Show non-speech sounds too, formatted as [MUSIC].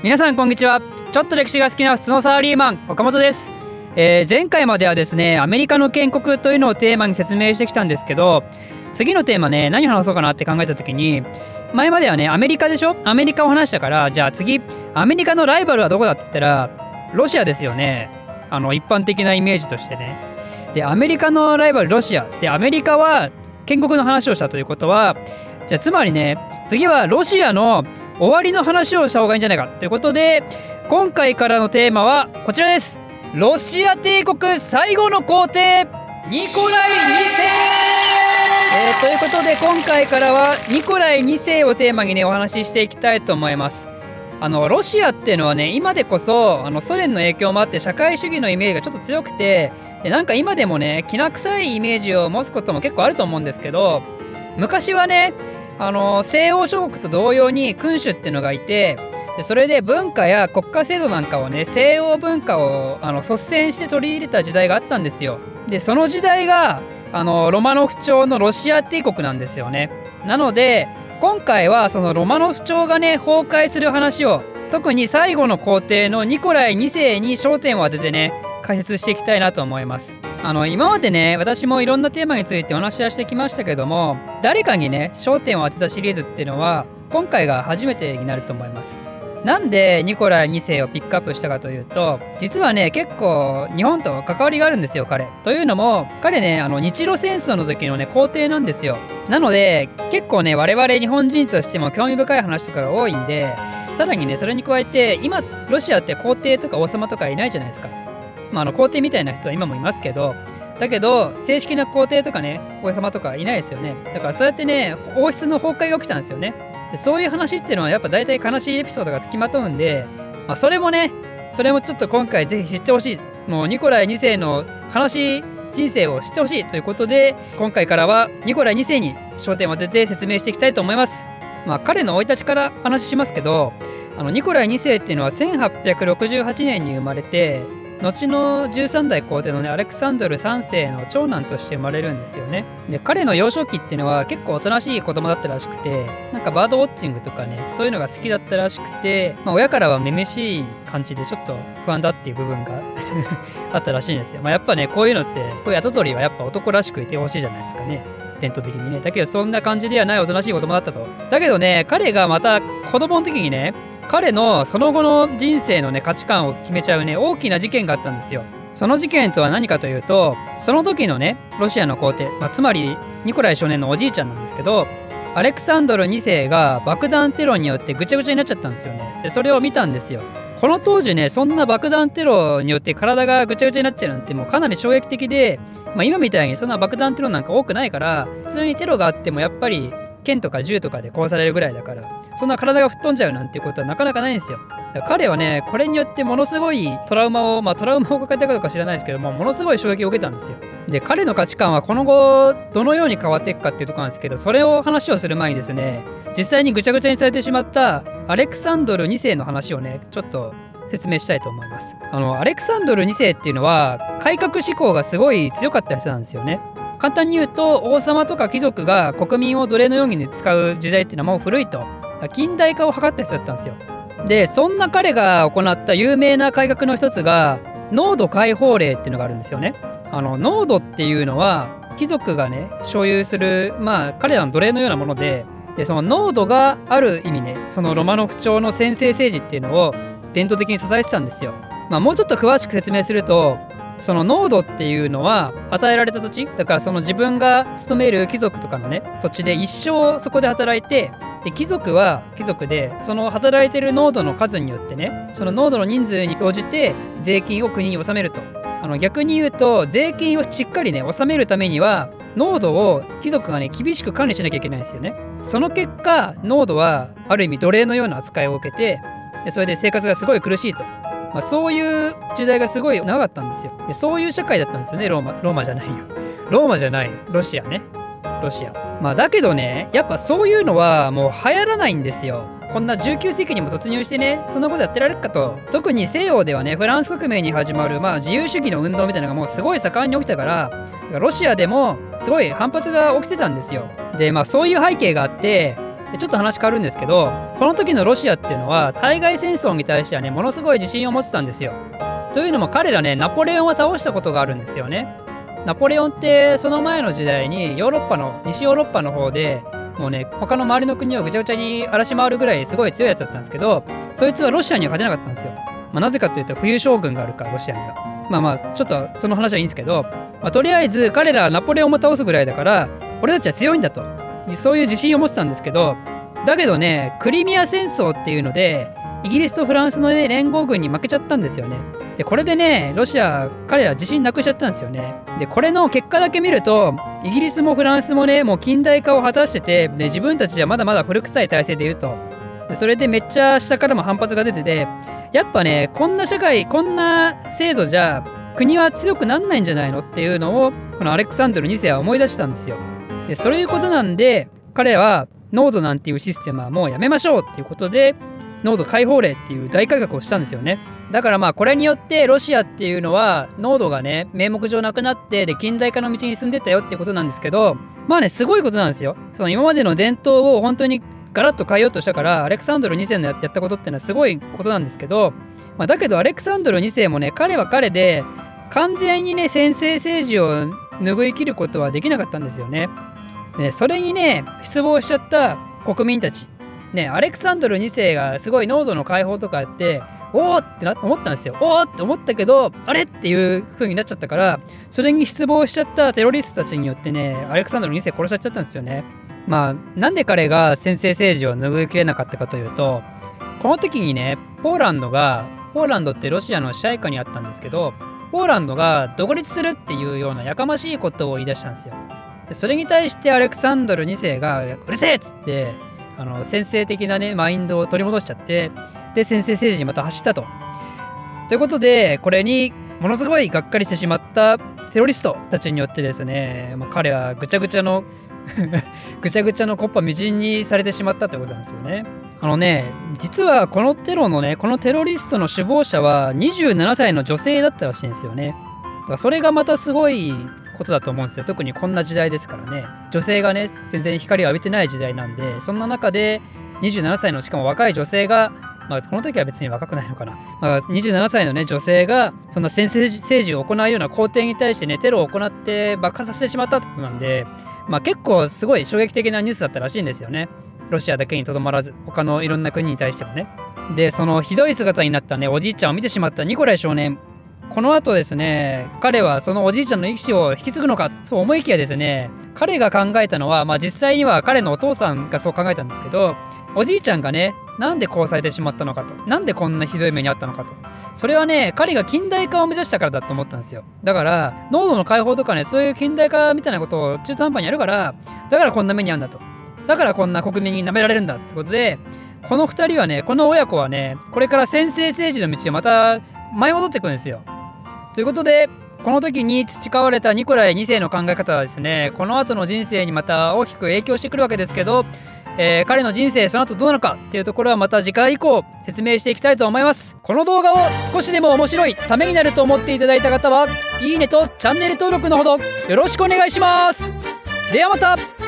皆さんこんにちは。ちょっと歴史が好きな普通のサラリーマン岡本です、えー前回まではですねアメリカの建国というのをテーマに説明してきたんですけど次のテーマね何話そうかなって考えた時に前まではねアメリカでしょ？アメリカを話したからじゃあ次アメリカのライバルはどこだって言ったらロシアですよね。あの一般的なイメージとしてね。でアメリカのライバルロシア。でアメリカは建国の話をしたということはじゃあつまりね次はロシアの終わりの話をした方がいいんじゃないかということで今回からのテーマはこちらです。ロシア帝国最後の皇帝ニコライ2世、えーということで今回からはニコライ2世をテーマにねお話ししていきたいと思います。あのロシアっていうのはね今でこそあのソ連の影響もあって社会主義のイメージがちょっと強くてでなんか今でもねきな臭いイメージを持つことも結構あると思うんですけど昔はねあの西欧諸国と同様に君主っていうのがいてそれで文化や国家制度なんかをね西欧文化をあの率先して取り入れた時代があったんですよ。でその時代があのロマノフ朝のロシア帝国なんですよね。なので今回はそのロマノフ朝がね崩壊する話を特に最後の皇帝のニコライ2世に焦点を当ててね解説していきたいなと思います。あの今までね私もいろんなテーマについてお話はしてきましたけども誰かにね焦点を当てたシリーズっていうのは今回が初めてになると思います。なんでニコライ2世をピックアップしたかというと実はね結構日本と関わりがあるんですよ彼。というのも彼ねあの日露戦争の時のね皇帝なんですよ。なので結構ね我々日本人としても興味深い話とかが多いんでさらにねそれに加えて今ロシアって皇帝とか王様とかいないじゃないですか。まあ、あの皇帝みたいな人は今もいますけどだけど正式な皇帝とかね王様とかいないですよね。だからそうやってね王室の崩壊が起きたんですよね。そういう話っていうのはやっぱ大体悲しいエピソードがつきまとうんで、まあ、それもねそれもちょっと今回ぜひ知ってほしい。もうニコライ2世の悲しい人生を知ってほしいということで今回からはニコライ2世に焦点を当てて説明していきたいと思います。まあ彼の生い立ちから話しますけどあのニコライ2世っていうのは1868年に生まれて後の13代皇帝のねアレクサンドル3世の長男として生まれるんですよね。で彼の幼少期っていうのは結構おとなしい子供だったらしくてなんかバードウォッチングとかねそういうのが好きだったらしくて、まあ、親からはめめしい感じでちょっと不安だっていう部分が [LAUGHS] あったらしいんですよ。まあ、やっぱねこういうのってこういう跡取りはやっぱ男らしくいてほしいじゃないですかね。伝統的にね。だけどそんな感じではないおとなしい子供だったと。だけどね彼がまた子供の時にね彼のその後の人生のね価値観を決めちゃうね大きな事件があったんですよ。その事件とは何かというとその時のねロシアの皇帝、まあ、つまりニコライ少年のおじいちゃんなんですけどアレクサンドル2世が爆弾テロによってぐちゃぐちゃになっちゃったんですよね。でそれを見たんですよ。この当時ねそんな爆弾テロによって体がぐちゃぐちゃになっちゃうなんてもうかなり衝撃的で、まあ、今みたいにそんな爆弾テロなんか多くないから普通にテロがあってもやっぱり剣とか銃とかで殺されるぐらいだからそんな体が吹っ飛んじゃうなんていうことはなかなかないんですよ。彼はねこれによってものすごいトラウマをまあトラウマを抱えたかどうか知らないですけどもものすごい衝撃を受けたんですよ。で彼の価値観はこの後どのように変わっていくかっていうとこなんですけどそれを話をする前にですね実際にぐちゃぐちゃにされてしまったアレクサンドル2世の話をねちょっと説明したいと思います。あのアレクサンドル2世っていうのは改革志向がすごい強かった人なんですよね。簡単に言うと王様とか貴族が国民を奴隷のようにね使う時代っていうのはもう古いと。近代化を図った人だったんですよ。でそんな彼が行った有名な改革の一つが濃度解放令っていうのがあるんですよね。あの濃度っていうのは貴族がね所有するまあ彼らの奴隷のようなものででその濃度がある意味ねそのロマノフ朝の専制政治っていうのを伝統的に支えてたんですよ。まあもうちょっと詳しく説明するとその濃度っていうのは与えられた土地だからその自分が勤める貴族とかのね土地で一生そこで働いてで貴族は貴族でその働いてる濃度の数によってねその濃度の人数に応じて税金を国に納めると。あの逆に言うと税金をしっかりね納めるためには濃度を貴族がね厳しく管理しなきゃいけないんですよね。その結果濃度はある意味奴隷のような扱いを受けてでそれで生活がすごい苦しいと。まあ、そういう時代がすごい長かったんですよで。そういう社会だったんですよね、ローマ。ローマじゃないよ。[LAUGHS] ローマじゃない。ロシアね。ロシア。まあだけどね、やっぱそういうのはもう流行らないんですよ。こんな19世紀にも突入してね、そんなことやってられるかと。特に西洋ではね、フランス革命に始まる、まあ、自由主義の運動みたいなのがもうすごい盛んに起きたから、ロシアでもすごい反発が起きてたんですよ。で、まあそういう背景があって、ちょっと話変わるんですけどこの時のロシアっていうのは対外戦争に対してはねものすごい自信を持ってたんですよ。というのも彼らねナポレオンを倒したことがあるんですよね。ナポレオンってその前の時代にヨーロッパの西ヨーロッパの方でもうね他の周りの国をぐちゃぐちゃに荒らし回るぐらいすごい強いやつだったんですけどそいつはロシアには勝てなかったんですよ。まあ、なぜかというと冬将軍があるからロシアには。まあまあちょっとその話はいいんですけど、まあ、とりあえず彼らはナポレオンも倒すぐらいだから俺たちは強いんだとそういう自信を持ってたんですけどだけどねクリミア戦争っていうのでイギリスとフランスの、ね、連合軍に負けちゃったんですよね。でこれでねロシア彼ら自信なくしちゃったんですよね。でこれの結果だけ見るとイギリスもフランスもねもう近代化を果たしててで自分たちじゃまだまだ古臭い体制で言うとでそれでめっちゃ下からも反発が出ててやっぱねこんな社会こんな制度じゃ国は強くなんないんじゃないのっていうのをこのアレクサンドル2世は思い出したんですよ。でそういうことなんで彼はノードなんていうシステムはもうやめましょうっていうことで濃度解放令っていう大改革をしたんですよね。だからまあこれによってロシアっていうのは濃度がね名目上なくなってで近代化の道に進んでったよってことなんですけどまあねすごいことなんですよ。その今までの伝統を本当にガラッと変えようとしたからアレクサンドル2世のやったことってのはすごいことなんですけど、まあ、だけどアレクサンドル2世もね彼は彼で完全にね先制政治を拭い切ることはできなかったんですよね。でそれにね失望しちゃった国民たちね、アレクサンドル2世がすごい濃度の解放とかやって、おおってな思ったんですよ。おおって思ったけど、あれっていう風になっちゃったから、それに失望しちゃったテロリストたちによってね、アレクサンドル2世殺しちゃったんですよね。まあ、なんで彼が先制政治を拭いきれなかったかというと、この時にね、ポーランドが、ポーランドってロシアの支配下にあったんですけど、ポーランドが独立するっていうようなやかましいことを言い出したんですよ。それに対してアレクサンドル2世が、うるせえっつって、あの先制的なねマインドを取り戻しちゃってで先制政治にまた走ったと。ということでこれにものすごいがっかりしてしまったテロリストたちによってですね、まあ、彼はぐちゃぐちゃの [LAUGHS] ぐちゃぐちゃのコッパみじんにされてしまったということなんですよね。あのね実はこのテロのねこのテロリストの首謀者は27歳の女性だったらしいんですよね。だからそれがまたすごいことだと思うんですよ。特にこんな時代ですからね。女性がね全然光を浴びてない時代なんでそんな中で27歳のしかも若い女性がまあ、この時は別に若くないのかな、まあ、27歳のね女性がそんな先制政治を行うような皇帝に対してねテロを行って爆破させてしまったってことなんで、まあ、結構すごい衝撃的なニュースだったらしいんですよね。ロシアだけにとどまらず他のいろんな国に対してもね。でそのひどい姿になったねおじいちゃんを見てしまったニコライ少年。この後ですね彼はそのおじいちゃんの意思を引き継ぐのかそう思いきやですね彼が考えたのは、まあ、実際には彼のお父さんがそう考えたんですけどおじいちゃんがねなんでこうされてしまったのかとなんでこんなひどい目にあったのかとそれはね彼が近代化を目指したからだと思ったんですよ。だから濃度の解放とかねそういう近代化みたいなことを中途半端にやるからだからこんな目にあるんだと。だからこんな国民に舐められるんだってことでこの2人はねこの親子はねこれから先制政治の道をまた舞い戻っていくんですよ。ということでこの時に培われたニコライ2世の考え方はですねこの後の人生にまた大きく影響してくるわけですけど、えー、彼の人生その後どうなのかっていうところはまた次回以降説明していきたいと思います。この動画を少しでも面白いためになると思っていただいた方はいいねとチャンネル登録のほどよろしくお願いします。ではまた。